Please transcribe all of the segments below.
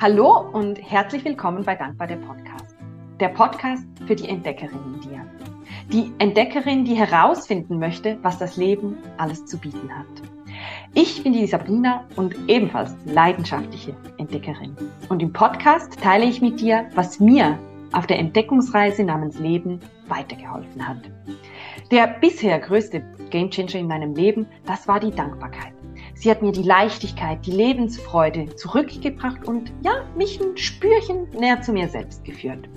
Hallo und herzlich willkommen bei Dankbar der Podcast. Der Podcast für die Entdeckerin in dir. Die Entdeckerin, die herausfinden möchte, was das Leben alles zu bieten hat. Ich bin die Sabrina und ebenfalls leidenschaftliche Entdeckerin. Und im Podcast teile ich mit dir, was mir auf der Entdeckungsreise namens Leben weitergeholfen hat. Der bisher größte Gamechanger in meinem Leben, das war die Dankbarkeit. Sie hat mir die Leichtigkeit, die Lebensfreude zurückgebracht und ja, mich ein Spürchen näher zu mir selbst geführt.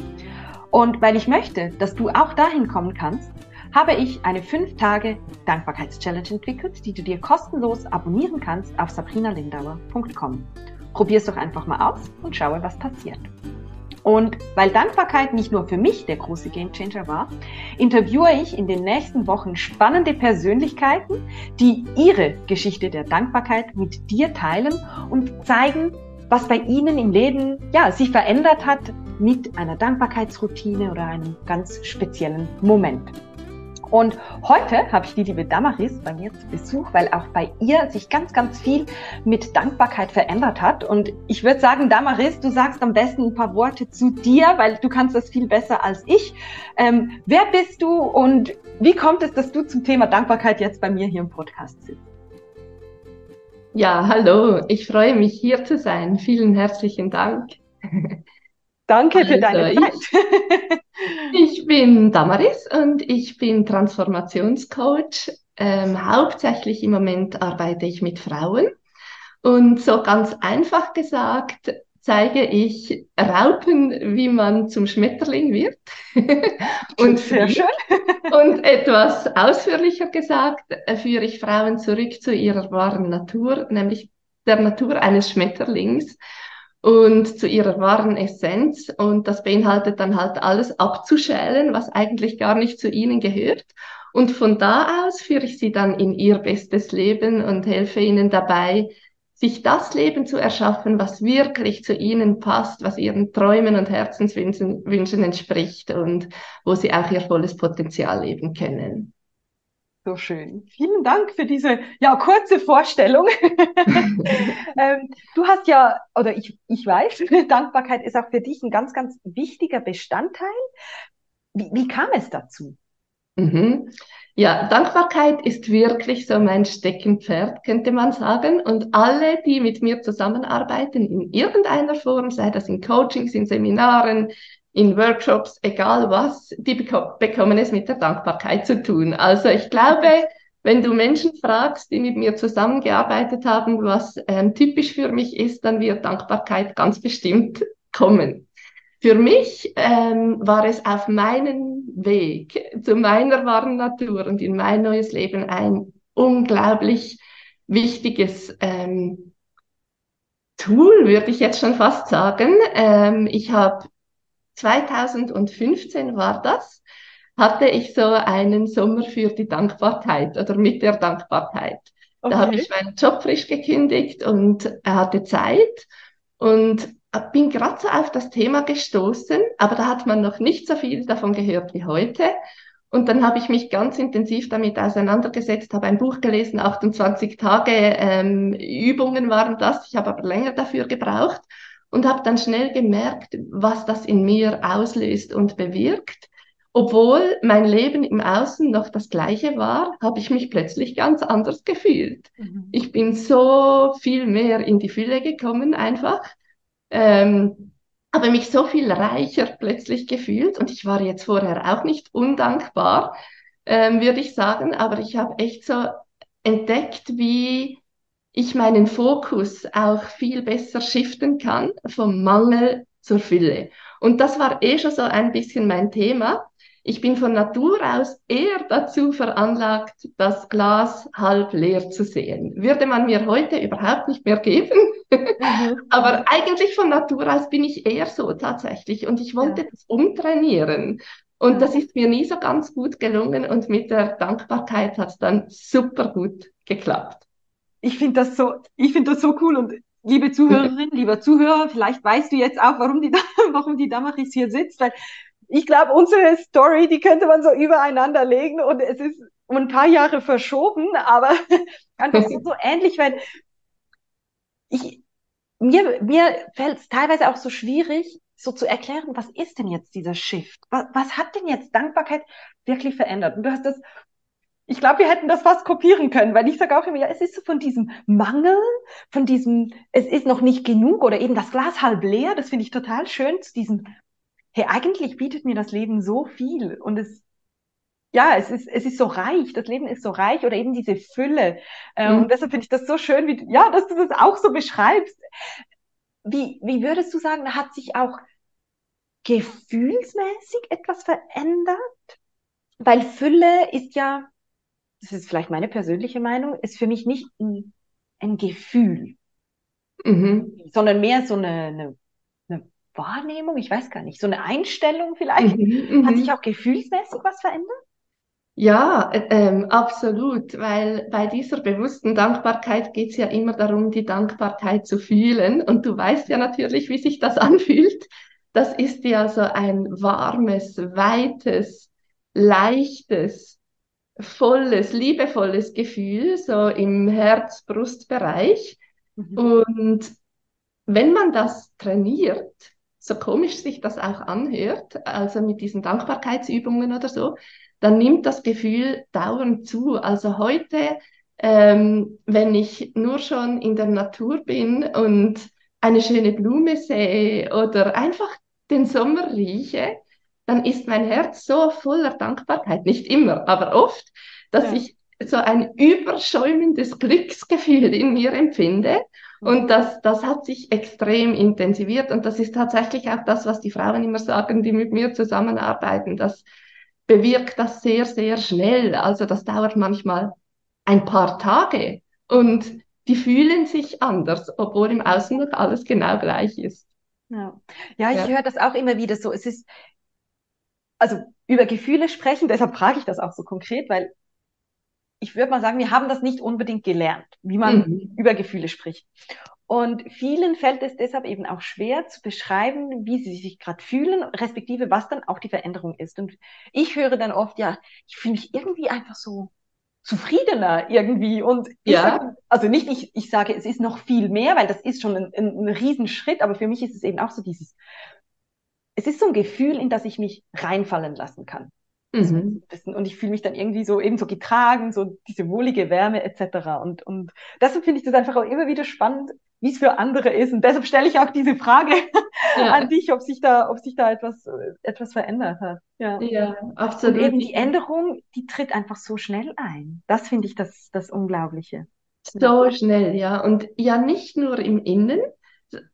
Und weil ich möchte, dass du auch dahin kommen kannst, habe ich eine 5 Tage Dankbarkeitschallenge entwickelt, die du dir kostenlos abonnieren kannst auf sabrinalindauer.com. Probier's doch einfach mal aus und schaue, was passiert. Und weil Dankbarkeit nicht nur für mich der große Gamechanger war, interviewe ich in den nächsten Wochen spannende Persönlichkeiten, die ihre Geschichte der Dankbarkeit mit dir teilen und zeigen, was bei ihnen im Leben ja, sich verändert hat mit einer Dankbarkeitsroutine oder einem ganz speziellen Moment. Und heute habe ich die liebe Damaris bei mir zu Besuch, weil auch bei ihr sich ganz, ganz viel mit Dankbarkeit verändert hat. Und ich würde sagen, Damaris, du sagst am besten ein paar Worte zu dir, weil du kannst das viel besser als ich. Ähm, wer bist du und wie kommt es, dass du zum Thema Dankbarkeit jetzt bei mir hier im Podcast sitzt? Ja, hallo, ich freue mich hier zu sein. Vielen herzlichen Dank. Danke also, für deine Zeit. Ich, ich, bin Damaris und ich bin Transformationscoach. Ähm, hauptsächlich im Moment arbeite ich mit Frauen. Und so ganz einfach gesagt, zeige ich Raupen, wie man zum Schmetterling wird. und sehr schön. und etwas ausführlicher gesagt, führe ich Frauen zurück zu ihrer wahren Natur, nämlich der Natur eines Schmetterlings und zu ihrer wahren Essenz. Und das beinhaltet dann halt alles abzuschälen, was eigentlich gar nicht zu ihnen gehört. Und von da aus führe ich sie dann in ihr bestes Leben und helfe ihnen dabei, sich das Leben zu erschaffen, was wirklich zu ihnen passt, was ihren Träumen und Herzenswünschen Wünschen entspricht und wo sie auch ihr volles Potenzial leben können. So schön. Vielen Dank für diese ja, kurze Vorstellung. ähm, du hast ja, oder ich, ich weiß, Dankbarkeit ist auch für dich ein ganz, ganz wichtiger Bestandteil. Wie, wie kam es dazu? Mhm. Ja, Dankbarkeit ist wirklich so mein Steckenpferd, könnte man sagen. Und alle, die mit mir zusammenarbeiten, in irgendeiner Form, sei das in Coachings, in Seminaren, in Workshops, egal was, die beko bekommen es mit der Dankbarkeit zu tun. Also ich glaube, wenn du Menschen fragst, die mit mir zusammengearbeitet haben, was ähm, typisch für mich ist, dann wird Dankbarkeit ganz bestimmt kommen. Für mich ähm, war es auf meinem Weg zu meiner wahren Natur und in mein neues Leben ein unglaublich wichtiges ähm, Tool, würde ich jetzt schon fast sagen. Ähm, ich habe 2015 war das, hatte ich so einen Sommer für die Dankbarkeit oder mit der Dankbarkeit. Okay. Da habe ich meinen Job frisch gekündigt und er hatte Zeit und bin gerade so auf das Thema gestoßen, aber da hat man noch nicht so viel davon gehört wie heute. Und dann habe ich mich ganz intensiv damit auseinandergesetzt, habe ein Buch gelesen, 28 Tage ähm, Übungen waren das. Ich habe aber länger dafür gebraucht und habe dann schnell gemerkt, was das in mir auslöst und bewirkt. Obwohl mein Leben im Außen noch das gleiche war, habe ich mich plötzlich ganz anders gefühlt. Mhm. Ich bin so viel mehr in die Fülle gekommen einfach, ähm, habe mich so viel reicher plötzlich gefühlt und ich war jetzt vorher auch nicht undankbar, ähm, würde ich sagen, aber ich habe echt so entdeckt, wie ich meinen Fokus auch viel besser shiften kann vom Mangel zur Fülle. Und das war eh schon so ein bisschen mein Thema. Ich bin von Natur aus eher dazu veranlagt, das Glas halb leer zu sehen. Würde man mir heute überhaupt nicht mehr geben. Mhm. Aber eigentlich von Natur aus bin ich eher so tatsächlich. Und ich wollte ja. das umtrainieren. Und ja. das ist mir nie so ganz gut gelungen. Und mit der Dankbarkeit hat es dann super gut geklappt ich finde das so, ich finde das so cool und liebe Zuhörerin, lieber Zuhörer, vielleicht weißt du jetzt auch, warum die, warum die Damaris hier sitzt, weil ich glaube, unsere Story, die könnte man so übereinander legen und es ist um ein paar Jahre verschoben, aber einfach so, so ähnlich, weil ich, mir, mir fällt es teilweise auch so schwierig, so zu erklären, was ist denn jetzt dieser Shift? Was, was hat denn jetzt Dankbarkeit wirklich verändert? Und du hast das, ich glaube, wir hätten das fast kopieren können, weil ich sage auch immer, ja, es ist so von diesem Mangel, von diesem, es ist noch nicht genug oder eben das Glas halb leer, das finde ich total schön, zu diesem, hey, eigentlich bietet mir das Leben so viel und es, ja, es ist, es ist so reich, das Leben ist so reich oder eben diese Fülle. Äh, mhm. Und deshalb finde ich das so schön, wie, ja, dass du das auch so beschreibst. Wie, wie würdest du sagen, hat sich auch gefühlsmäßig etwas verändert? Weil Fülle ist ja, das ist vielleicht meine persönliche Meinung, ist für mich nicht ein, ein Gefühl, mhm. sondern mehr so eine, eine, eine, Wahrnehmung, ich weiß gar nicht, so eine Einstellung vielleicht. Mhm, Hat mhm. sich auch gefühlsmäßig was verändert? Ja, äh, ähm, absolut, weil bei dieser bewussten Dankbarkeit geht es ja immer darum, die Dankbarkeit zu fühlen. Und du weißt ja natürlich, wie sich das anfühlt. Das ist ja so ein warmes, weites, leichtes, volles, liebevolles Gefühl, so im Herz-Brust-Bereich. Mhm. Und wenn man das trainiert, so komisch sich das auch anhört, also mit diesen Dankbarkeitsübungen oder so, dann nimmt das Gefühl dauernd zu. Also heute, ähm, wenn ich nur schon in der Natur bin und eine schöne Blume sehe oder einfach den Sommer rieche, dann ist mein Herz so voller Dankbarkeit, nicht immer, aber oft, dass ja. ich so ein überschäumendes Glücksgefühl in mir empfinde. Und mhm. das, das hat sich extrem intensiviert. Und das ist tatsächlich auch das, was die Frauen immer sagen, die mit mir zusammenarbeiten, dass bewirkt das sehr, sehr schnell. Also das dauert manchmal ein paar Tage und die fühlen sich anders, obwohl im Außen noch alles genau gleich ist. Ja, ja ich ja. höre das auch immer wieder so. Es ist, also über Gefühle sprechen, deshalb frage ich das auch so konkret, weil ich würde mal sagen, wir haben das nicht unbedingt gelernt, wie man mhm. über Gefühle spricht. Und vielen fällt es deshalb eben auch schwer zu beschreiben, wie sie sich gerade fühlen, respektive was dann auch die Veränderung ist. Und ich höre dann oft, ja, ich fühle mich irgendwie einfach so zufriedener irgendwie. Und ja. Sag, also nicht, ich, ich sage, es ist noch viel mehr, weil das ist schon ein, ein, ein Riesenschritt, aber für mich ist es eben auch so dieses, es ist so ein Gefühl, in das ich mich reinfallen lassen kann. Mhm. Und ich fühle mich dann irgendwie so eben so getragen, so diese wohlige Wärme etc. Und, und deshalb finde ich das einfach auch immer wieder spannend, wie es für andere ist. Und deshalb stelle ich auch diese Frage ja. an dich, ob sich da, ob sich da etwas, etwas verändert hat. Ja, ja absolut. Und eben die Änderung, die tritt einfach so schnell ein. Das finde ich das, das Unglaubliche. So schnell, ja. Und ja, nicht nur im Innen,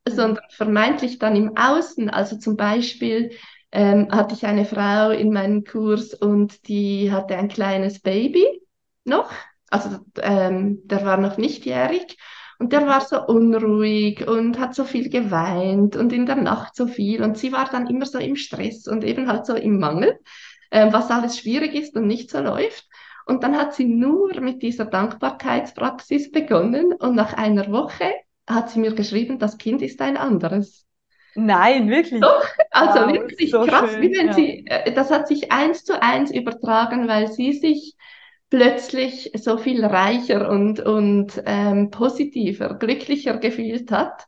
sondern vermeintlich dann im Außen. Also zum Beispiel, ähm, hatte ich eine Frau in meinem Kurs und die hatte ein kleines Baby noch, also ähm, der war noch nichtjährig und der war so unruhig und hat so viel geweint und in der Nacht so viel und sie war dann immer so im Stress und eben halt so im Mangel, ähm, was alles schwierig ist und nicht so läuft. Und dann hat sie nur mit dieser Dankbarkeitspraxis begonnen und nach einer Woche hat sie mir geschrieben, das Kind ist ein anderes. Nein, wirklich. Doch, also wow, wirklich so krass, schön, wie wenn ja. sie, äh, das hat sich eins zu eins übertragen, weil sie sich plötzlich so viel reicher und, und ähm, positiver, glücklicher gefühlt hat,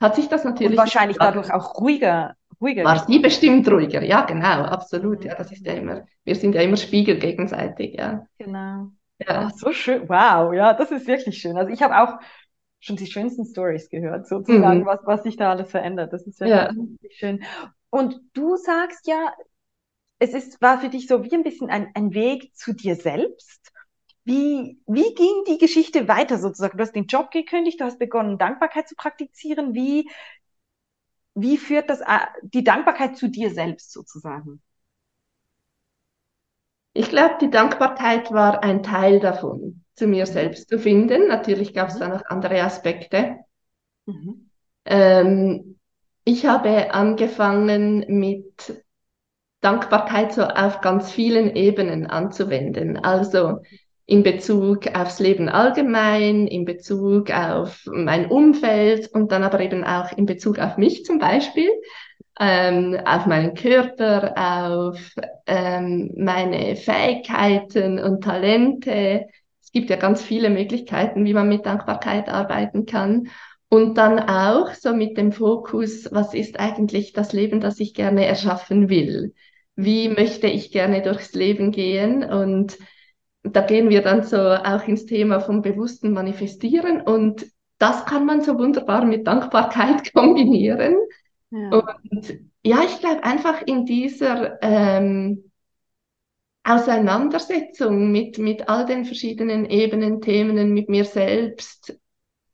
hat sich das natürlich. Und wahrscheinlich dadurch auch ruhiger. ruhiger war sie bestimmt ruhiger, ja, genau, absolut. Ja, das ist ja immer, wir sind ja immer Spiegel gegenseitig, ja. Genau. Ja. Oh, so schön. Wow, ja, das ist wirklich schön. Also ich habe auch schon die schönsten Stories gehört, sozusagen, mhm. was, was sich da alles verändert. Das ist ja, ja. schön. Und du sagst ja, es ist, war für dich so wie ein bisschen ein, ein Weg zu dir selbst. Wie, wie ging die Geschichte weiter sozusagen? Du hast den Job gekündigt, du hast begonnen, Dankbarkeit zu praktizieren. Wie, wie führt das äh, die Dankbarkeit zu dir selbst sozusagen? Ich glaube, die Dankbarkeit war ein Teil davon zu mir selbst zu finden. Natürlich gab es mhm. da noch andere Aspekte. Mhm. Ähm, ich habe angefangen mit Dankbarkeit so auf ganz vielen Ebenen anzuwenden. Also in Bezug aufs Leben allgemein, in Bezug auf mein Umfeld und dann aber eben auch in Bezug auf mich zum Beispiel, ähm, auf meinen Körper, auf ähm, meine Fähigkeiten und Talente, es gibt ja ganz viele Möglichkeiten, wie man mit Dankbarkeit arbeiten kann. Und dann auch so mit dem Fokus, was ist eigentlich das Leben, das ich gerne erschaffen will? Wie möchte ich gerne durchs Leben gehen? Und da gehen wir dann so auch ins Thema vom bewussten Manifestieren und das kann man so wunderbar mit Dankbarkeit kombinieren. Ja. Und ja, ich glaube einfach in dieser ähm, Auseinandersetzung mit, mit all den verschiedenen Ebenen, Themen, mit mir selbst,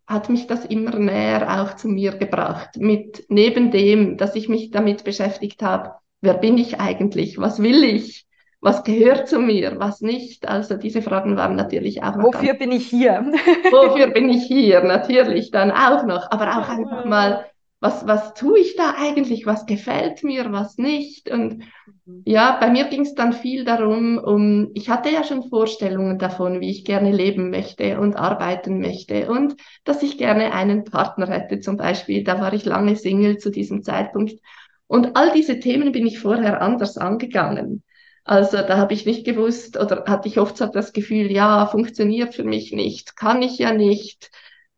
hat mich das immer näher auch zu mir gebracht. Mit neben dem, dass ich mich damit beschäftigt habe, wer bin ich eigentlich? Was will ich? Was gehört zu mir? Was nicht? Also diese Fragen waren natürlich auch noch. Wofür bin ich hier? wofür bin ich hier? Natürlich dann auch noch. Aber auch einfach mal, was, was tue ich da eigentlich? Was gefällt mir? Was nicht? Und mhm. ja, bei mir ging es dann viel darum, um, ich hatte ja schon Vorstellungen davon, wie ich gerne leben möchte und arbeiten möchte und dass ich gerne einen Partner hätte zum Beispiel. Da war ich lange Single zu diesem Zeitpunkt. Und all diese Themen bin ich vorher anders angegangen. Also da habe ich nicht gewusst oder hatte ich oft so das Gefühl, ja, funktioniert für mich nicht, kann ich ja nicht,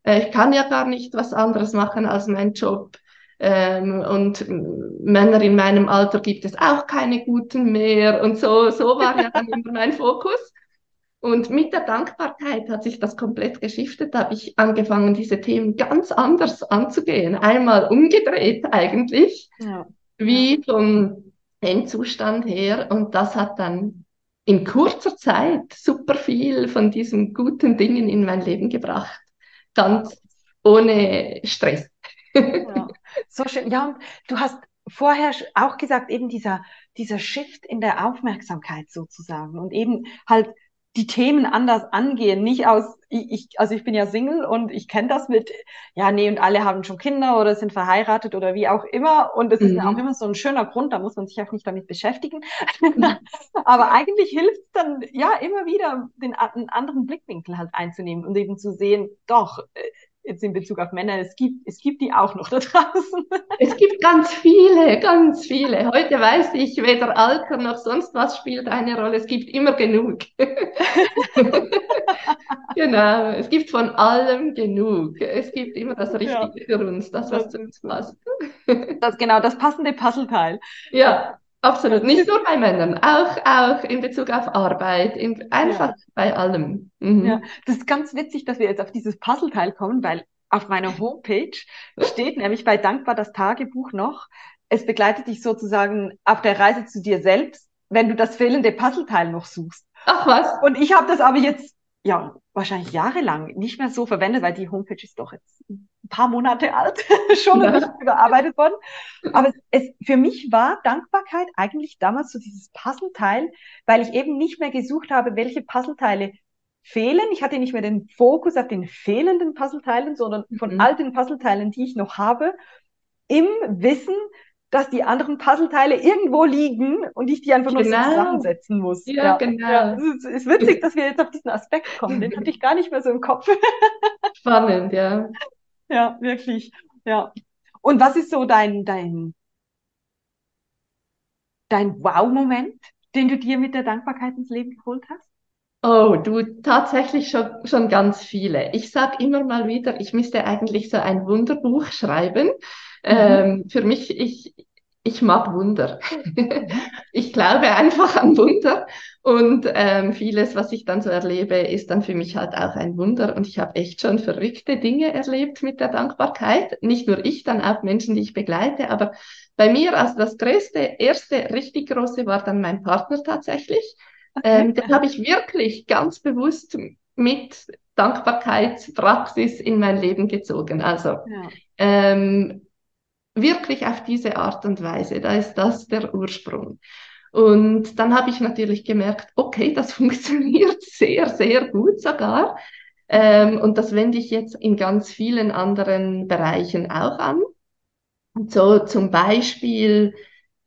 ich kann ja gar nicht was anderes machen als mein Job. Ähm, und Männer in meinem Alter gibt es auch keine guten mehr. Und so, so war ja dann immer mein Fokus. Und mit der Dankbarkeit hat sich das komplett geschiftet. Da habe ich angefangen, diese Themen ganz anders anzugehen. Einmal umgedreht eigentlich, ja. wie vom Endzustand her. Und das hat dann in kurzer Zeit super viel von diesen guten Dingen in mein Leben gebracht. Ganz ohne Stress. Ja, so schön. Ja, du hast vorher auch gesagt, eben dieser, dieser Shift in der Aufmerksamkeit sozusagen und eben halt die Themen anders angehen, nicht aus, ich, also ich bin ja Single und ich kenne das mit, ja, nee, und alle haben schon Kinder oder sind verheiratet oder wie auch immer. Und es mhm. ist auch immer so ein schöner Grund, da muss man sich auch nicht damit beschäftigen. Aber eigentlich hilft es dann, ja, immer wieder den einen anderen Blickwinkel halt einzunehmen und eben zu sehen, doch, äh, jetzt in Bezug auf Männer, es gibt, es gibt die auch noch da draußen. Es gibt ganz viele, ganz viele. Heute weiß ich, weder Alter noch sonst was spielt eine Rolle. Es gibt immer genug. genau, es gibt von allem genug. Es gibt immer das Richtige ja. für uns, das, was zu uns passt. das, genau, das passende Puzzleteil. Ja, Absolut, nicht nur bei Männern, auch, auch in Bezug auf Arbeit, in, einfach ja. bei allem. Mhm. Ja, das ist ganz witzig, dass wir jetzt auf dieses Puzzleteil kommen, weil auf meiner Homepage steht nämlich bei Dankbar das Tagebuch noch, es begleitet dich sozusagen auf der Reise zu dir selbst, wenn du das fehlende Puzzleteil noch suchst. Ach was. Und ich habe das aber jetzt ja, wahrscheinlich jahrelang nicht mehr so verwendet, weil die Homepage ist doch jetzt ein paar Monate alt, schon ja. nicht überarbeitet worden. Aber es, für mich war Dankbarkeit eigentlich damals so dieses Puzzleteil, weil ich eben nicht mehr gesucht habe, welche Puzzleteile fehlen. Ich hatte nicht mehr den Fokus auf den fehlenden Puzzleteilen, sondern von mhm. all den Puzzleteilen, die ich noch habe, im Wissen, dass die anderen Puzzleteile irgendwo liegen und ich die einfach nur genau. zusammensetzen muss. Ja, ja. genau. Ja, es ist witzig, dass wir jetzt auf diesen Aspekt kommen. Den hatte ich gar nicht mehr so im Kopf. Spannend, ja. Ja, wirklich. Ja. Und was ist so dein, dein, dein Wow-Moment, den du dir mit der Dankbarkeit ins Leben geholt hast? Oh, du tatsächlich schon, schon ganz viele. Ich sage immer mal wieder, ich müsste eigentlich so ein Wunderbuch schreiben. Mhm. Ähm, für mich, ich, ich mag Wunder. ich glaube einfach an Wunder und ähm, vieles, was ich dann so erlebe, ist dann für mich halt auch ein Wunder und ich habe echt schon verrückte Dinge erlebt mit der Dankbarkeit. Nicht nur ich, dann auch Menschen, die ich begleite, aber bei mir, also das größte, erste richtig große war dann mein Partner tatsächlich. Ähm, den habe ich wirklich ganz bewusst mit Dankbarkeitspraxis in mein Leben gezogen. Also ja. ähm, wirklich auf diese Art und Weise. Da ist das der Ursprung. Und dann habe ich natürlich gemerkt, okay, das funktioniert sehr, sehr gut sogar. Ähm, und das wende ich jetzt in ganz vielen anderen Bereichen auch an. Und so zum Beispiel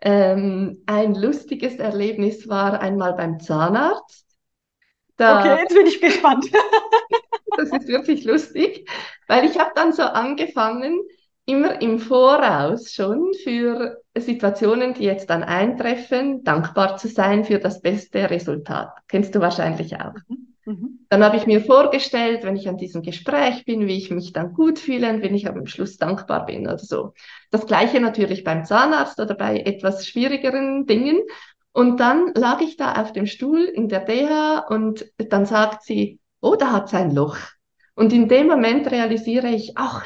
ähm, ein lustiges Erlebnis war einmal beim Zahnarzt. Da, okay, jetzt bin ich gespannt. das ist wirklich lustig, weil ich habe dann so angefangen, immer im Voraus schon für Situationen, die jetzt dann eintreffen, dankbar zu sein für das beste Resultat. Kennst du wahrscheinlich auch. Mhm. Mhm. Dann habe ich mir vorgestellt, wenn ich an diesem Gespräch bin, wie ich mich dann gut fühle und wenn ich am Schluss dankbar bin oder so. Das gleiche natürlich beim Zahnarzt oder bei etwas schwierigeren Dingen. Und dann lag ich da auf dem Stuhl in der DH und dann sagt sie, oh, da hat es ein Loch. Und in dem Moment realisiere ich, ach,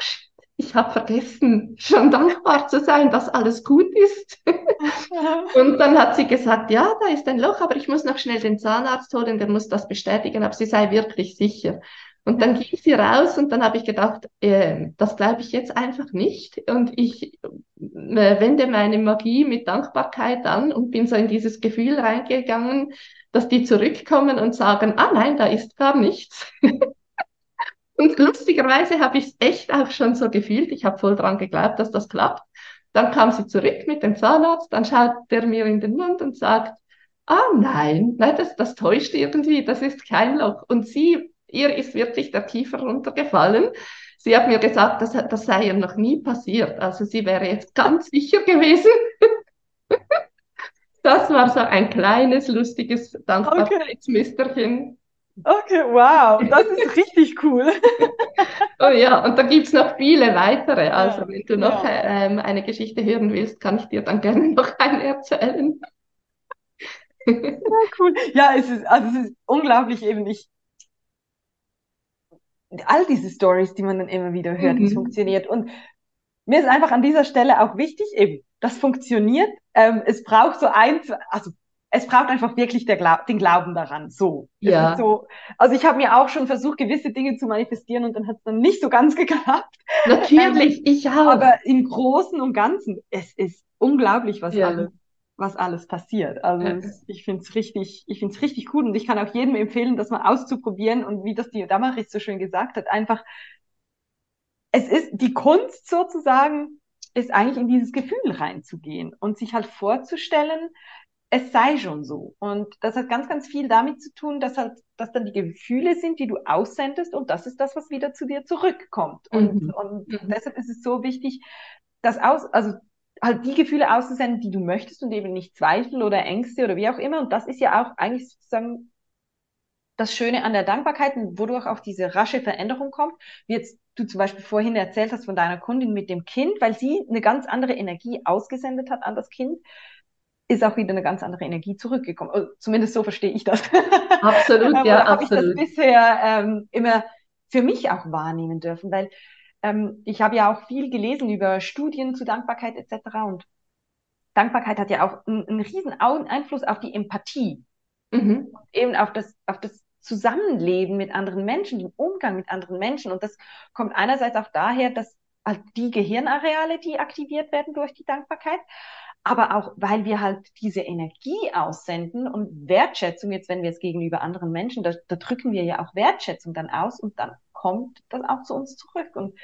ich habe vergessen, schon dankbar zu sein, dass alles gut ist. und dann hat sie gesagt, ja, da ist ein Loch, aber ich muss noch schnell den Zahnarzt holen, der muss das bestätigen, aber sie sei wirklich sicher. Und dann ging sie raus und dann habe ich gedacht, äh, das glaube ich jetzt einfach nicht. Und ich äh, wende meine Magie mit Dankbarkeit an und bin so in dieses Gefühl reingegangen, dass die zurückkommen und sagen, ah nein, da ist gar nichts. Und lustigerweise habe ich es echt auch schon so gefühlt. Ich habe voll dran geglaubt, dass das klappt. Dann kam sie zurück mit dem Zahnarzt, dann schaut der mir in den Mund und sagt, ah nein, nein, das, das täuscht irgendwie, das ist kein Loch. Und sie ihr ist wirklich der Kiefer runtergefallen. Sie hat mir gesagt, das, das sei ihr noch nie passiert. Also sie wäre jetzt ganz sicher gewesen. das war so ein kleines, lustiges Dankbarkeitsmüsterchen. Okay, wow, das ist richtig cool. oh ja, und da gibt es noch viele weitere. Also ja, wenn du noch ja. ähm, eine Geschichte hören willst, kann ich dir dann gerne noch eine erzählen. ja, cool. Ja, es ist, also es ist unglaublich eben. Ich, all diese Stories, die man dann immer wieder hört, mhm. es funktioniert. Und mir ist einfach an dieser Stelle auch wichtig, eben, das funktioniert. Ähm, es braucht so ein, also es braucht einfach wirklich Glaub, den Glauben daran. So. Ja. So, also ich habe mir auch schon versucht, gewisse Dinge zu manifestieren und dann hat es dann nicht so ganz geklappt. Natürlich, ähm, ich auch. Aber im Großen und Ganzen, es ist unglaublich, was ja. alles was alles passiert. Also ja. ich finde es richtig, ich finde es richtig cool und ich kann auch jedem empfehlen, das mal auszuprobieren und wie das die Damaris so schön gesagt hat, einfach, es ist die Kunst sozusagen, ist eigentlich in dieses Gefühl reinzugehen und sich halt vorzustellen, es sei schon so. Und das hat ganz, ganz viel damit zu tun, dass halt, dass dann die Gefühle sind, die du aussendest und das ist das, was wieder zu dir zurückkommt. Und, mhm. und mhm. deshalb ist es so wichtig, das aus, also halt die Gefühle auszusenden, die du möchtest und eben nicht Zweifel oder Ängste oder wie auch immer. Und das ist ja auch eigentlich sozusagen das Schöne an der Dankbarkeit, wodurch auch diese rasche Veränderung kommt. Wie jetzt du zum Beispiel vorhin erzählt hast von deiner Kundin mit dem Kind, weil sie eine ganz andere Energie ausgesendet hat an das Kind, ist auch wieder eine ganz andere Energie zurückgekommen. Also zumindest so verstehe ich das. Absolut, ja, absolut. Habe ich das bisher ähm, immer für mich auch wahrnehmen dürfen, weil ähm, ich habe ja auch viel gelesen über Studien zu Dankbarkeit etc. Und Dankbarkeit hat ja auch einen, einen riesen Einfluss auf die Empathie. Mhm. Eben auf das, auf das Zusammenleben mit anderen Menschen, den Umgang mit anderen Menschen. Und das kommt einerseits auch daher, dass halt die Gehirnareale, die aktiviert werden durch die Dankbarkeit, aber auch, weil wir halt diese Energie aussenden und Wertschätzung, jetzt wenn wir es gegenüber anderen Menschen, da, da drücken wir ja auch Wertschätzung dann aus und dann kommt das auch zu uns zurück. Und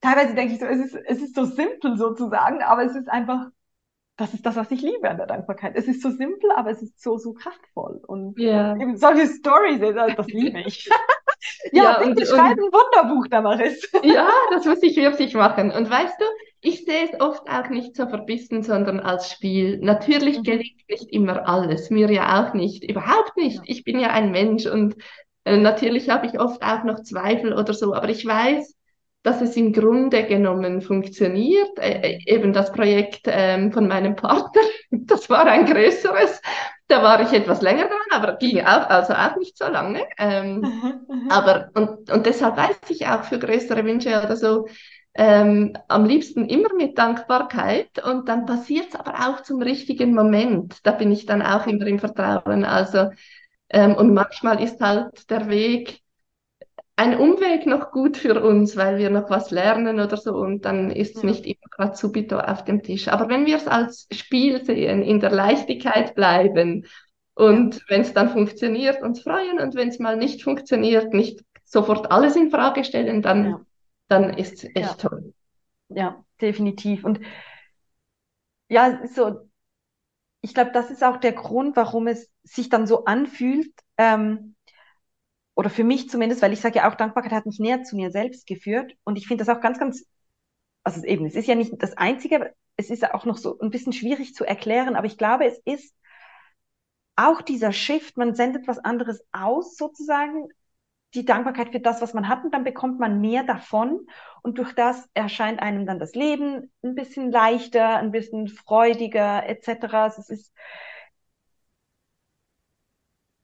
teilweise denke ich so, es ist, es ist so simpel sozusagen, aber es ist einfach, das ist das, was ich liebe an der Dankbarkeit. Es ist so simpel, aber es ist so, so kraftvoll. Und yeah. eben solche Stories, das liebe ich. ja, ja und, schreib ein Wunderbuch, Damaris. ja, das muss ich wirklich machen. Und weißt du, ich sehe es oft auch nicht so verbissen, sondern als Spiel. Natürlich mhm. gelingt nicht immer alles, mir ja auch nicht, überhaupt nicht. Ich bin ja ein Mensch und äh, natürlich habe ich oft auch noch Zweifel oder so, aber ich weiß, dass es im Grunde genommen funktioniert. Äh, äh eben das Projekt ähm, von meinem Partner, das war ein größeres. Da war ich etwas länger dran, aber ging auch, also auch nicht so lange. Ähm, aber und, und deshalb weiß ich auch für größere Wünsche oder so, ähm, am liebsten immer mit Dankbarkeit und dann passiert es aber auch zum richtigen Moment. Da bin ich dann auch immer im Vertrauen. Also ähm, und manchmal ist halt der Weg, ein Umweg noch gut für uns, weil wir noch was lernen oder so und dann ist es ja. nicht immer gerade subito auf dem Tisch. Aber wenn wir es als Spiel sehen, in der Leichtigkeit bleiben und ja. wenn es dann funktioniert, uns freuen und wenn es mal nicht funktioniert, nicht sofort alles in Frage stellen, dann, ja. Dann ist es echt toll. Ja, definitiv. Und ja, so ich glaube, das ist auch der Grund, warum es sich dann so anfühlt, ähm, oder für mich zumindest, weil ich sage ja auch, Dankbarkeit hat mich näher zu mir selbst geführt. Und ich finde das auch ganz, ganz, also eben, es ist ja nicht das Einzige, es ist ja auch noch so ein bisschen schwierig zu erklären, aber ich glaube, es ist auch dieser Shift, man sendet was anderes aus sozusagen die Dankbarkeit für das, was man hat, und dann bekommt man mehr davon. Und durch das erscheint einem dann das Leben ein bisschen leichter, ein bisschen freudiger, etc. Also es ist,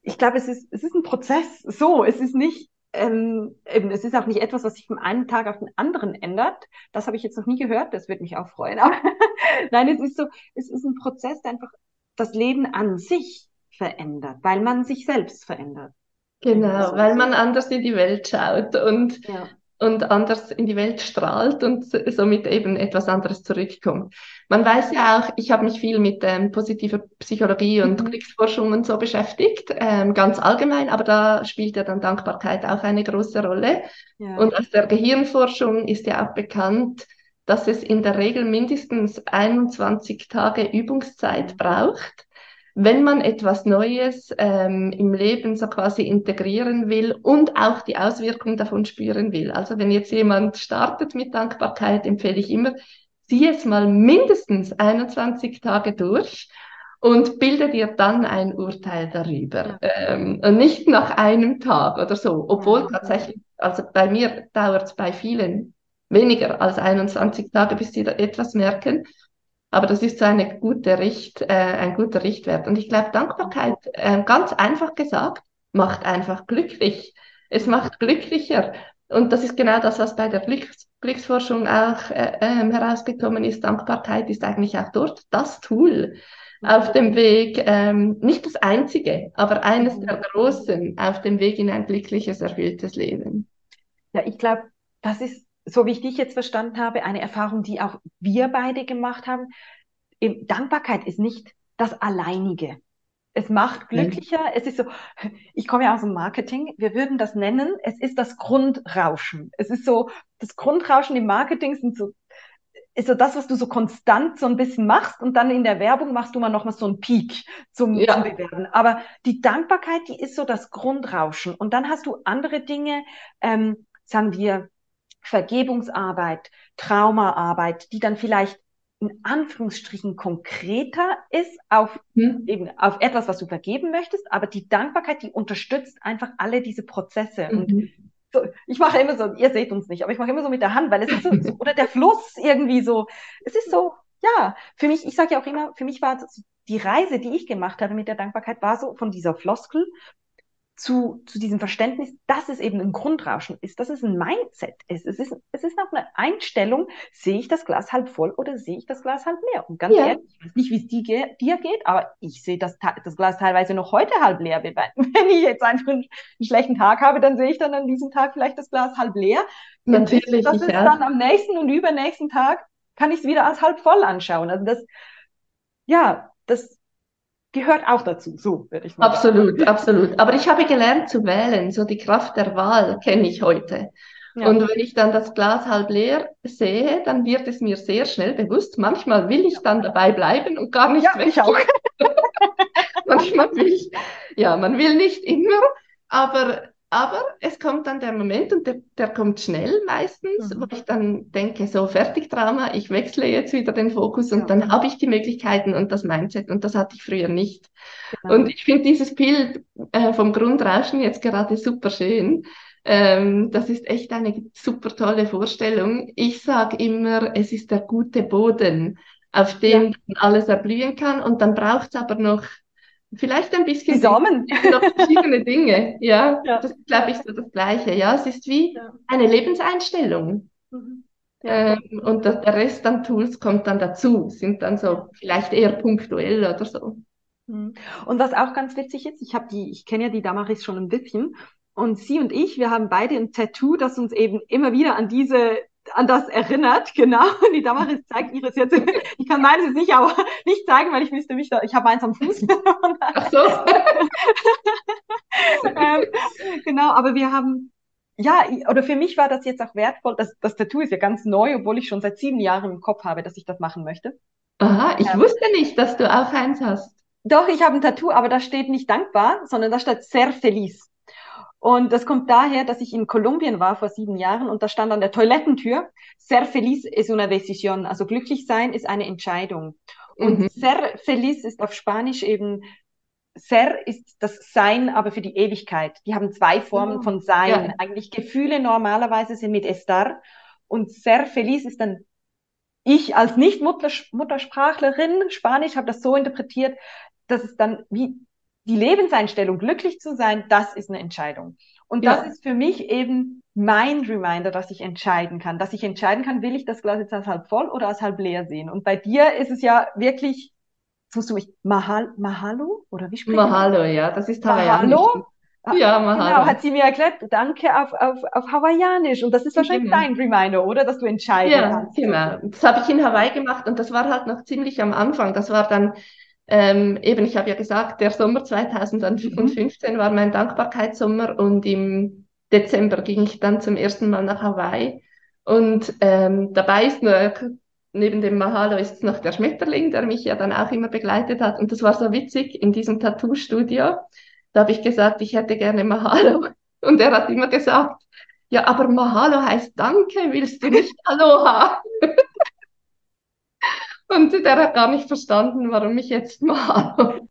ich glaube, es ist, es ist ein Prozess. So, es ist nicht, ähm, eben, es ist auch nicht etwas, was sich von einem Tag auf den anderen ändert. Das habe ich jetzt noch nie gehört. Das würde mich auch freuen. Aber nein, es ist so, es ist ein Prozess, der einfach das Leben an sich verändert, weil man sich selbst verändert. Genau, weil man anders in die Welt schaut und, ja. und anders in die Welt strahlt und somit eben etwas anderes zurückkommt. Man weiß ja auch, ich habe mich viel mit ähm, positiver Psychologie und mhm. Glücksforschung und so beschäftigt, ähm, ganz allgemein, aber da spielt ja dann Dankbarkeit auch eine große Rolle. Ja. Und aus der Gehirnforschung ist ja auch bekannt, dass es in der Regel mindestens 21 Tage Übungszeit braucht, wenn man etwas Neues ähm, im Leben so quasi integrieren will und auch die Auswirkungen davon spüren will. Also wenn jetzt jemand startet mit Dankbarkeit, empfehle ich immer, zieh es mal mindestens 21 Tage durch und bilde dir dann ein Urteil darüber. Ähm, und nicht nach einem Tag oder so, obwohl tatsächlich, also bei mir dauert es bei vielen weniger als 21 Tage, bis sie da etwas merken. Aber das ist so eine gute Richt, äh, ein guter Richtwert. Und ich glaube, Dankbarkeit, äh, ganz einfach gesagt, macht einfach glücklich. Es macht glücklicher. Und das ist genau das, was bei der Glücks Glücksforschung auch äh, äh, herausgekommen ist. Dankbarkeit ist eigentlich auch dort das Tool auf dem Weg, ähm, nicht das einzige, aber eines der großen auf dem Weg in ein glückliches, erfülltes Leben. Ja, ich glaube, das ist so wie ich dich jetzt verstanden habe, eine Erfahrung, die auch wir beide gemacht haben. Dankbarkeit ist nicht das Alleinige. Es macht glücklicher. Mhm. Es ist so, ich komme ja aus dem Marketing. Wir würden das nennen, es ist das Grundrauschen. Es ist so, das Grundrauschen im Marketing sind so, ist so das, was du so konstant so ein bisschen machst und dann in der Werbung machst du mal nochmal so einen Peak zum, ja. Bewerben. Aber die Dankbarkeit, die ist so das Grundrauschen. Und dann hast du andere Dinge, ähm, sagen wir, Vergebungsarbeit, Traumaarbeit, die dann vielleicht in Anführungsstrichen konkreter ist auf hm. eben auf etwas, was du vergeben möchtest, aber die Dankbarkeit, die unterstützt einfach alle diese Prozesse. Mhm. Und so, ich mache immer so, ihr seht uns nicht, aber ich mache immer so mit der Hand, weil es ist so, so oder der Fluss irgendwie so. Es ist so, ja, für mich, ich sage ja auch immer, für mich war die Reise, die ich gemacht habe mit der Dankbarkeit, war so von dieser Floskel zu, zu diesem Verständnis, dass es eben ein Grundrauschen ist, dass es ein Mindset ist. Es ist, es ist auch eine Einstellung, sehe ich das Glas halb voll oder sehe ich das Glas halb leer? Und ganz ja. ehrlich, ich weiß nicht, wie es dir, dir geht, aber ich sehe das, das Glas teilweise noch heute halb leer. Wenn ich jetzt einfach einen, einen schlechten Tag habe, dann sehe ich dann an diesem Tag vielleicht das Glas halb leer. Natürlich. Das ist ja. dann am nächsten und übernächsten Tag kann ich es wieder als halb voll anschauen. Also das, ja, das gehört auch dazu, so würde ich mal absolut, sagen. Absolut, absolut. Aber ich habe gelernt zu wählen, so die Kraft der Wahl kenne ich heute. Ja. Und wenn ich dann das Glas halb leer sehe, dann wird es mir sehr schnell bewusst. Manchmal will ich dann dabei bleiben und gar nicht ja, weg. Ich auch. Manchmal will ich, ja, man will nicht immer, aber aber es kommt dann der Moment und der, der kommt schnell meistens, mhm. wo ich dann denke, so fertig Drama, ich wechsle jetzt wieder den Fokus und ja. dann habe ich die Möglichkeiten und das Mindset und das hatte ich früher nicht. Genau. Und ich finde dieses Bild äh, vom Grundrauschen jetzt gerade super schön. Ähm, das ist echt eine super tolle Vorstellung. Ich sage immer, es ist der gute Boden, auf dem ja. alles erblühen kann und dann braucht es aber noch Vielleicht ein bisschen zusammen. Noch verschiedene Dinge. Ja, ja. das glaube ich so das Gleiche. Ja, es ist wie ja. eine Lebenseinstellung. Mhm. Ja. Ähm, und der Rest an Tools kommt dann dazu, sind dann so vielleicht eher punktuell oder so. Mhm. Und was auch ganz witzig ist, ich habe die, ich kenne ja die Damaris schon ein bisschen und sie und ich, wir haben beide ein Tattoo, das uns eben immer wieder an diese an das erinnert, genau. Die Damaris zeigt ihres jetzt. Ich kann meines jetzt nicht, aber nicht zeigen, weil ich müsste mich da, ich habe eins am Fuß. Ach so. ähm, genau, aber wir haben, ja, oder für mich war das jetzt auch wertvoll. Das, das Tattoo ist ja ganz neu, obwohl ich schon seit sieben Jahren im Kopf habe, dass ich das machen möchte. Aha, ich ähm, wusste nicht, dass du auch eins hast. Doch, ich habe ein Tattoo, aber da steht nicht dankbar, sondern da steht sehr feliz. Und das kommt daher, dass ich in Kolumbien war vor sieben Jahren und da stand an der Toilettentür, ser feliz es una decisión, also glücklich sein ist eine Entscheidung. Und mhm. ser feliz ist auf Spanisch eben Ser ist das Sein, aber für die Ewigkeit. Die haben zwei Formen oh, von Sein. Ja. Eigentlich Gefühle normalerweise sind mit Estar und Ser Feliz ist dann ich als Nicht-Muttersprachlerin, Spanisch, habe das so interpretiert, dass es dann wie die Lebenseinstellung, glücklich zu sein, das ist eine Entscheidung. Und ja. das ist für mich eben mein Reminder, dass ich entscheiden kann, dass ich entscheiden kann, will ich das Glas jetzt als halb voll oder als halb leer sehen. Und bei dir ist es ja wirklich, tust du mich Mahal, Mahalo oder wie spricht Mahalo, ja, das ist Mahalo. Ja, Mahalo. Genau, hat sie mir erklärt, danke auf, auf, auf Hawaiianisch. Und das ist wahrscheinlich genau. dein Reminder, oder? Dass du entscheiden ja, kannst. genau. Das habe ich in Hawaii gemacht und das war halt noch ziemlich am Anfang. Das war dann ähm, eben, ich habe ja gesagt, der Sommer 2015 mhm. war mein Dankbarkeitssommer und im Dezember ging ich dann zum ersten Mal nach Hawaii. Und ähm, dabei ist nur, neben dem Mahalo ist noch der Schmetterling, der mich ja dann auch immer begleitet hat. Und das war so witzig in diesem Tattoo-Studio. Da habe ich gesagt, ich hätte gerne Mahalo. Und er hat immer gesagt, ja, aber Mahalo heißt Danke, willst du nicht Aloha? Und der hat gar nicht verstanden, warum ich jetzt Mahalo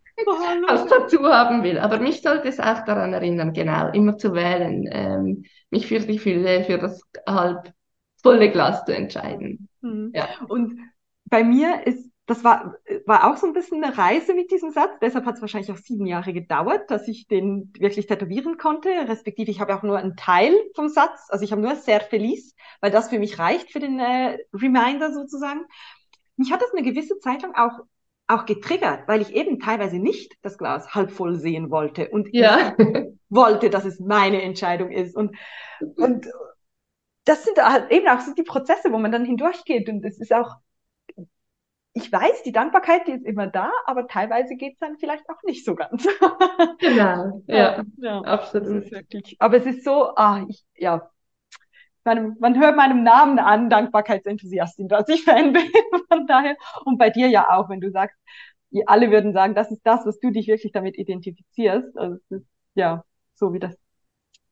als dazu haben will. Aber mich sollte es auch daran erinnern, genau, immer zu wählen, ähm, mich für die Fülle, für das halb volle Glas zu entscheiden. Mhm. Ja. Und bei mir ist, das war, war auch so ein bisschen eine Reise mit diesem Satz. Deshalb hat es wahrscheinlich auch sieben Jahre gedauert, dass ich den wirklich tätowieren konnte. Respektive, ich habe auch nur einen Teil vom Satz. Also ich habe nur sehr feliz, weil das für mich reicht für den äh, Reminder sozusagen mich hat das eine gewisse Zeit lang auch, auch getriggert, weil ich eben teilweise nicht das Glas halb voll sehen wollte und ja. wollte, dass es meine Entscheidung ist. Und, und das sind halt eben auch so die Prozesse, wo man dann hindurchgeht. Und es ist auch, ich weiß, die Dankbarkeit, die ist immer da, aber teilweise geht es dann vielleicht auch nicht so ganz. Genau, ja, ja, absolut. Wirklich, aber es ist so, ah, ich, ja, meinem, man hört meinem Namen an, Dankbarkeitsenthusiastin, dass ich Fan bin. Von daher. Und bei dir ja auch, wenn du sagst, alle würden sagen, das ist das, was du dich wirklich damit identifizierst. Also es ist ja so wie das.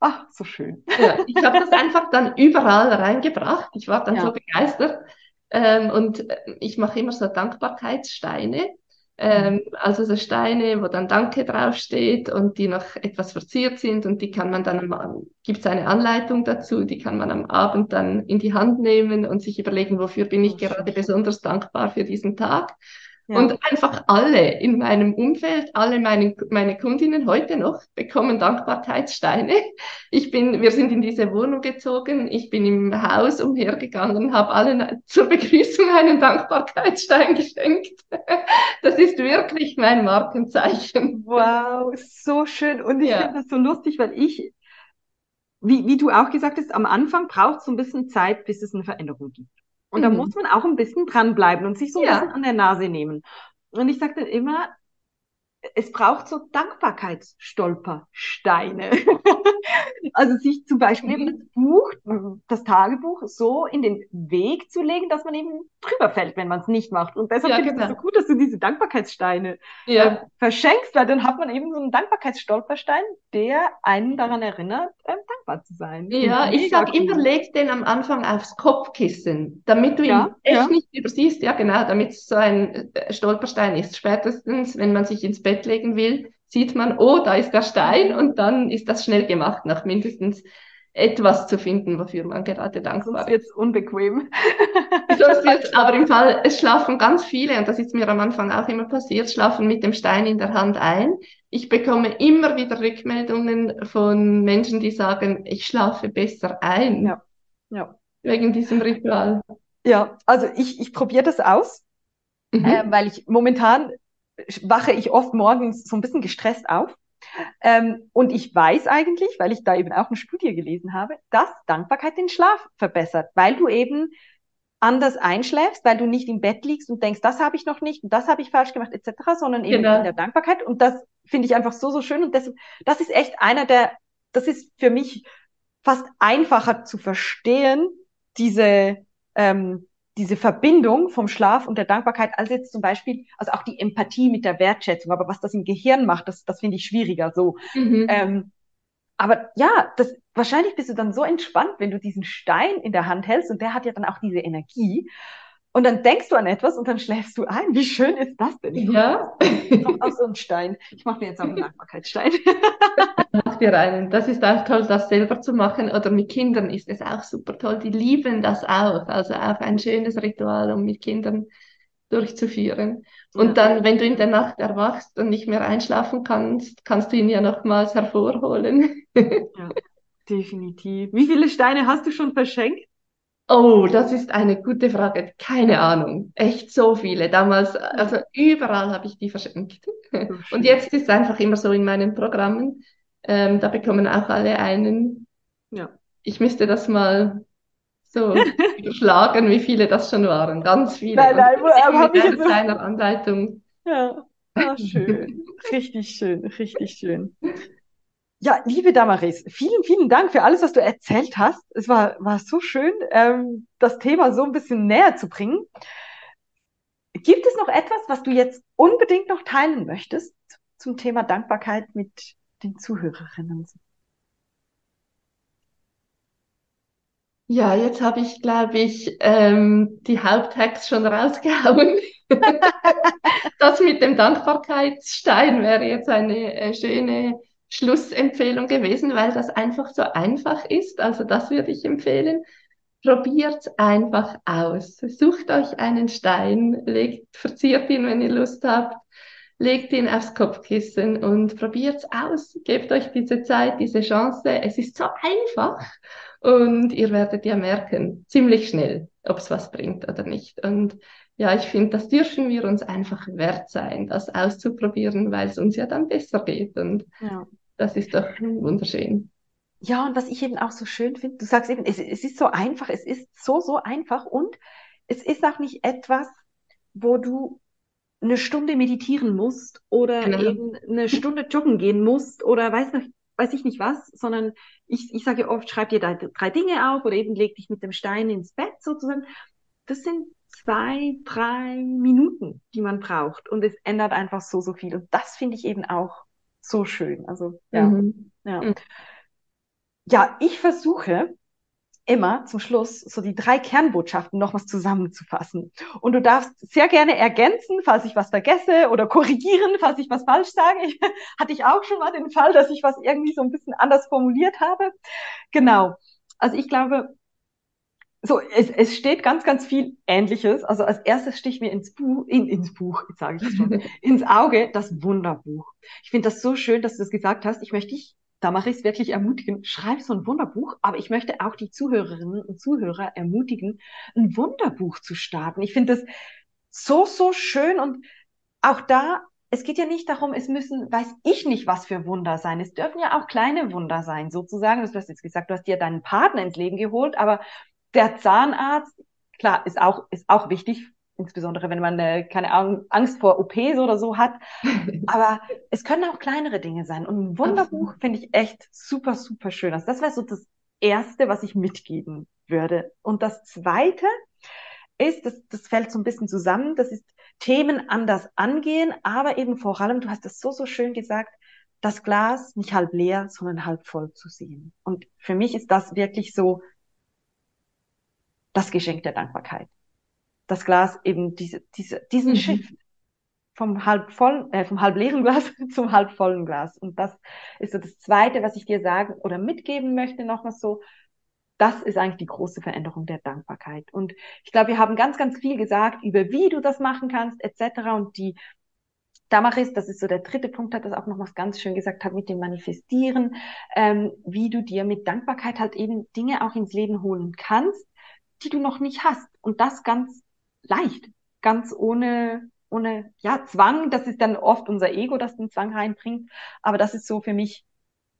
Ach, so schön. Ja, ich habe das einfach dann überall reingebracht. Ich war dann ja. so begeistert. Ähm, und ich mache immer so Dankbarkeitssteine. Ähm, also so Steine, wo dann Danke draufsteht und die noch etwas verziert sind und die kann man dann, gibt es eine Anleitung dazu, die kann man am Abend dann in die Hand nehmen und sich überlegen, wofür bin ich gerade besonders dankbar für diesen Tag. Und einfach alle in meinem Umfeld, alle meine, meine Kundinnen heute noch bekommen Dankbarkeitssteine. Ich bin, wir sind in diese Wohnung gezogen, ich bin im Haus umhergegangen, habe allen zur Begrüßung einen Dankbarkeitsstein geschenkt. Das ist wirklich mein Markenzeichen. Wow, so schön. Und ich ja. finde das so lustig, weil ich, wie, wie du auch gesagt hast, am Anfang braucht es so ein bisschen Zeit, bis es eine Veränderung gibt. Und mhm. da muss man auch ein bisschen dranbleiben und sich so ein ja. bisschen an der Nase nehmen. Und ich sage dann immer, es braucht so Dankbarkeitsstolpersteine. also sich zum Beispiel mhm. das Buch, das Tagebuch so in den Weg zu legen, dass man eben drüber fällt, wenn man es nicht macht. Und deshalb ja, finde ich es so gut, dass du diese Dankbarkeitssteine ja. äh, verschenkst, weil dann hat man eben so einen Dankbarkeitsstolperstein, der einen daran erinnert, äh, dankbar zu sein. Ja, ich sage immer, leg den am Anfang aufs Kopfkissen, damit du ihn ja, echt nicht übersiehst. Ja, genau, damit es so ein äh, Stolperstein ist. Spätestens, wenn man sich ins Bett Bett legen will, sieht man, oh, da ist der Stein und dann ist das schnell gemacht, nach mindestens etwas zu finden, wofür man gerade dankbar ist. jetzt unbequem. Sonst wird's, aber im Fall, es schlafen ganz viele, und das ist mir am Anfang auch immer passiert, schlafen mit dem Stein in der Hand ein. Ich bekomme immer wieder Rückmeldungen von Menschen, die sagen, ich schlafe besser ein. Ja. ja. Wegen diesem Ritual. Ja, also ich, ich probiere das aus, mhm. äh, weil ich momentan wache ich oft morgens so ein bisschen gestresst auf. Ähm, und ich weiß eigentlich, weil ich da eben auch eine Studie gelesen habe, dass Dankbarkeit den Schlaf verbessert, weil du eben anders einschläfst, weil du nicht im Bett liegst und denkst, das habe ich noch nicht und das habe ich falsch gemacht etc., sondern eben genau. in der Dankbarkeit. Und das finde ich einfach so, so schön. Und das, das ist echt einer der, das ist für mich fast einfacher zu verstehen, diese, ähm, diese Verbindung vom Schlaf und der Dankbarkeit, als jetzt zum Beispiel, also auch die Empathie mit der Wertschätzung, aber was das im Gehirn macht, das, das finde ich schwieriger so. Mhm. Ähm, aber ja, das, wahrscheinlich bist du dann so entspannt, wenn du diesen Stein in der Hand hältst und der hat ja dann auch diese Energie. Und dann denkst du an etwas und dann schläfst du ein. Wie schön ist das denn? Ich ja. Auch so ein Stein. Ich mache mir jetzt auch einen Dankbarkeitsstein. Dir einen. Das ist auch toll, das selber zu machen. Oder mit Kindern ist es auch super toll. Die lieben das auch. Also auch ein schönes Ritual, um mit Kindern durchzuführen. Und ja. dann, wenn du in der Nacht erwachst und nicht mehr einschlafen kannst, kannst du ihn ja nochmals hervorholen. ja, definitiv. Wie viele Steine hast du schon verschenkt? Oh, das ist eine gute Frage. Keine Ahnung. Echt so viele. Damals, also überall habe ich die verschenkt. Und jetzt ist es einfach immer so in meinen Programmen. Ähm, da bekommen auch alle einen. Ja. Ich müsste das mal so überschlagen, wie viele das schon waren. Ganz viele. Nein, nein, aber habe ich jetzt einer Anleitung. Ja, ah, schön. richtig schön, richtig schön. Ja, liebe Damaris, vielen, vielen Dank für alles, was du erzählt hast. Es war, war so schön, ähm, das Thema so ein bisschen näher zu bringen. Gibt es noch etwas, was du jetzt unbedingt noch teilen möchtest zum Thema Dankbarkeit mit den Zuhörerinnen? Ja, jetzt habe ich, glaube ich, ähm, die Haupthacks schon rausgehauen. das mit dem Dankbarkeitsstein wäre jetzt eine äh, schöne Schlussempfehlung gewesen, weil das einfach so einfach ist. Also das würde ich empfehlen. Probiert einfach aus. Sucht euch einen Stein, legt, verziert ihn, wenn ihr Lust habt, legt ihn aufs Kopfkissen und probiert's aus. Gebt euch diese Zeit, diese Chance. Es ist so einfach und ihr werdet ja merken, ziemlich schnell, ob es was bringt oder nicht. Und ja, ich finde, das dürfen wir uns einfach wert sein, das auszuprobieren, weil es uns ja dann besser geht. Und ja. Das ist doch wunderschön. Ja, und was ich eben auch so schön finde, du sagst eben, es, es ist so einfach, es ist so, so einfach und es ist auch nicht etwas, wo du eine Stunde meditieren musst oder genau. eben eine Stunde joggen gehen musst oder weiß, noch, weiß ich nicht was, sondern ich, ich sage oft, schreib dir drei Dinge auf oder eben leg dich mit dem Stein ins Bett sozusagen. Das sind zwei, drei Minuten, die man braucht und es ändert einfach so, so viel. Und das finde ich eben auch so schön. Also ja. Mhm. Ja. Mhm. ja, ich versuche immer zum Schluss so die drei Kernbotschaften noch was zusammenzufassen. Und du darfst sehr gerne ergänzen, falls ich was vergesse oder korrigieren, falls ich was falsch sage. Ich, hatte ich auch schon mal den Fall, dass ich was irgendwie so ein bisschen anders formuliert habe. Genau. Also ich glaube, so, es, es steht ganz, ganz viel Ähnliches. Also als erstes sticht mir ins Buch, in, ins Buch, jetzt sage ich es schon, ins Auge das Wunderbuch. Ich finde das so schön, dass du das gesagt hast. Ich möchte dich, da mache ich es wirklich ermutigen, schreib so ein Wunderbuch, aber ich möchte auch die Zuhörerinnen und Zuhörer ermutigen, ein Wunderbuch zu starten. Ich finde das so, so schön und auch da es geht ja nicht darum, es müssen, weiß ich nicht, was für Wunder sein. Es dürfen ja auch kleine Wunder sein, sozusagen. Du hast jetzt gesagt, du hast dir deinen Partner ins Leben geholt, aber der Zahnarzt, klar, ist auch, ist auch wichtig, insbesondere wenn man eine, keine Angst vor OPs oder so hat. Aber es können auch kleinere Dinge sein. Und ein Wunderbuch finde ich echt super, super schön. Also das wäre so das Erste, was ich mitgeben würde. Und das Zweite ist, das, das fällt so ein bisschen zusammen, das ist Themen anders angehen, aber eben vor allem, du hast es so, so schön gesagt, das Glas nicht halb leer, sondern halb voll zu sehen. Und für mich ist das wirklich so das Geschenk der Dankbarkeit. Das Glas eben diese, diese, diesen mhm. Shift vom halb voll, äh, vom halb leeren Glas zum halb vollen Glas. Und das ist so das Zweite, was ich dir sagen oder mitgeben möchte, nochmal so. Das ist eigentlich die große Veränderung der Dankbarkeit. Und ich glaube, wir haben ganz, ganz viel gesagt über, wie du das machen kannst, etc. Und die Damaris, das ist so der dritte Punkt, hat das auch noch was ganz schön gesagt, hat mit dem Manifestieren, ähm, wie du dir mit Dankbarkeit halt eben Dinge auch ins Leben holen kannst, die du noch nicht hast. Und das ganz leicht, ganz ohne, ohne, ja, Zwang. Das ist dann oft unser Ego, das den Zwang reinbringt. Aber das ist so für mich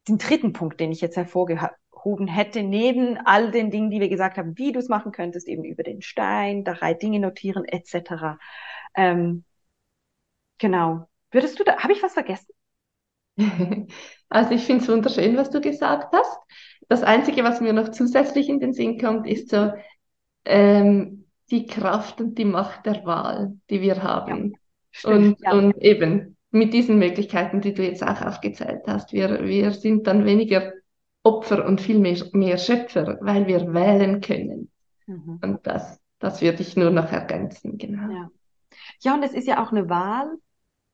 den dritten Punkt, den ich jetzt hervorgehoben hätte, neben all den Dingen, die wir gesagt haben, wie du es machen könntest, eben über den Stein, drei Dinge notieren, etc. Ähm, genau. Würdest du da, habe ich was vergessen? Also ich finde es wunderschön, was du gesagt hast. Das Einzige, was mir noch zusätzlich in den Sinn kommt, ist so, ähm, die Kraft und die Macht der Wahl, die wir haben. Ja, und, ja. und eben mit diesen Möglichkeiten, die du jetzt auch aufgezählt hast, wir, wir sind dann weniger Opfer und viel mehr, mehr Schöpfer, weil wir wählen können. Mhm. Und das, das würde ich nur noch ergänzen, genau. Ja. ja, und es ist ja auch eine Wahl,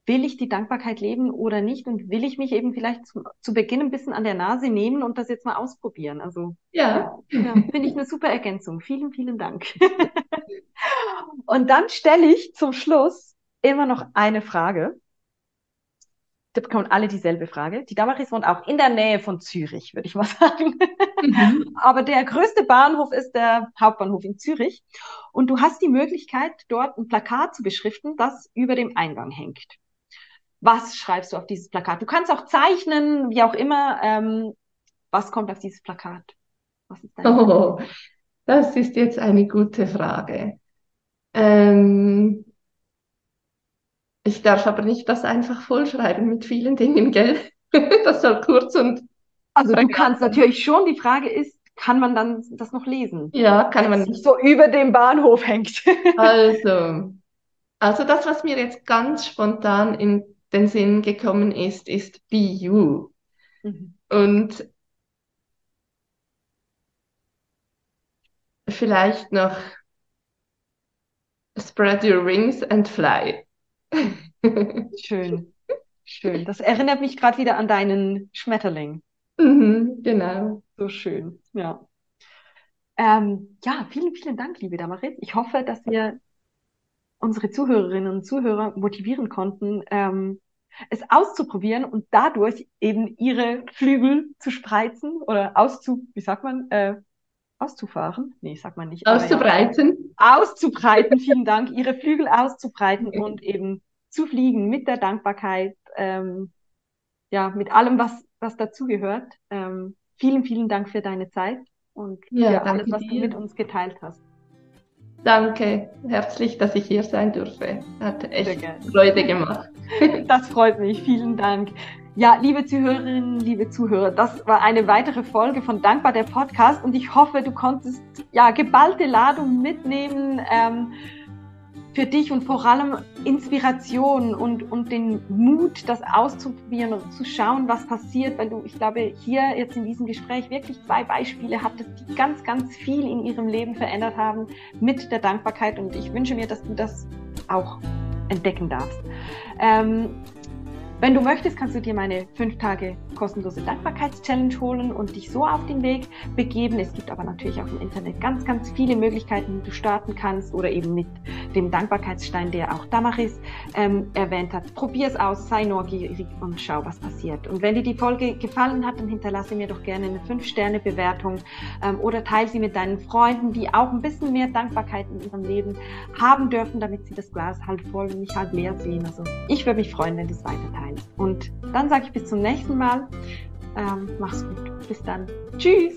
will ich die Dankbarkeit leben oder nicht und will ich mich eben vielleicht zu, zu Beginn ein bisschen an der Nase nehmen und das jetzt mal ausprobieren. Also ja, ja finde ich eine super Ergänzung. Vielen, vielen Dank. und dann stelle ich zum Schluss immer noch eine Frage. Da bekommen alle dieselbe Frage. Die Damaris wohnt auch in der Nähe von Zürich, würde ich mal sagen. Mhm. Aber der größte Bahnhof ist der Hauptbahnhof in Zürich. Und du hast die Möglichkeit, dort ein Plakat zu beschriften, das über dem Eingang hängt was schreibst du auf dieses Plakat? Du kannst auch zeichnen, wie auch immer. Ähm, was kommt auf dieses Plakat? Was ist dein oh, das ist jetzt eine gute Frage. Ähm, ich darf aber nicht das einfach vollschreiben mit vielen Dingen, gell? das soll kurz und. Also du kannst natürlich schon. Die Frage ist, kann man dann das noch lesen? Ja, kann man nicht. So über dem Bahnhof hängt. also, also das, was mir jetzt ganz spontan in den Sinn gekommen ist, ist Be You. Mhm. Und vielleicht noch Spread your wings and fly. Schön, schön. Das erinnert mich gerade wieder an deinen Schmetterling. Mhm, genau. So schön, ja. Ähm, ja, vielen, vielen Dank, liebe Damaris. Ich hoffe, dass wir unsere Zuhörerinnen und Zuhörer motivieren konnten, ähm, es auszuprobieren und dadurch eben ihre Flügel zu spreizen oder auszu, wie sagt man, äh, auszufahren? Nee, sagt man nicht. Auszubreiten. Ja, auszubreiten, vielen Dank, ihre Flügel auszubreiten und eben zu fliegen mit der Dankbarkeit, ähm, ja, mit allem, was, was dazugehört. Ähm, vielen, vielen Dank für deine Zeit und ja, für alles, was dir. du mit uns geteilt hast. Danke herzlich, dass ich hier sein durfte. Hat echt Freude gemacht. Das freut mich. Vielen Dank. Ja, liebe Zuhörerinnen, liebe Zuhörer, das war eine weitere Folge von Dankbar der Podcast und ich hoffe, du konntest ja geballte Ladung mitnehmen. Ähm, für dich und vor allem Inspiration und, und den Mut, das auszuprobieren und zu schauen, was passiert, weil du, ich glaube, hier jetzt in diesem Gespräch wirklich zwei Beispiele hattest, die ganz, ganz viel in ihrem Leben verändert haben mit der Dankbarkeit und ich wünsche mir, dass du das auch entdecken darfst. Ähm, wenn du möchtest, kannst du dir meine fünf Tage kostenlose Dankbarkeitschallenge holen und dich so auf den Weg begeben. Es gibt aber natürlich auch im Internet ganz, ganz viele Möglichkeiten, wie du starten kannst oder eben mit dem Dankbarkeitsstein, der auch Damaris ähm, erwähnt hat. Probier es aus, sei neugierig und schau, was passiert. Und wenn dir die Folge gefallen hat, dann hinterlasse mir doch gerne eine 5-Sterne-Bewertung ähm, oder teile sie mit deinen Freunden, die auch ein bisschen mehr Dankbarkeit in ihrem Leben haben dürfen, damit sie das Glas halb voll und nicht halb leer sehen. Also ich würde mich freuen, wenn du es weiter teilst. Und dann sage ich bis zum nächsten Mal. Ähm, mach's gut. Bis dann. Tschüss.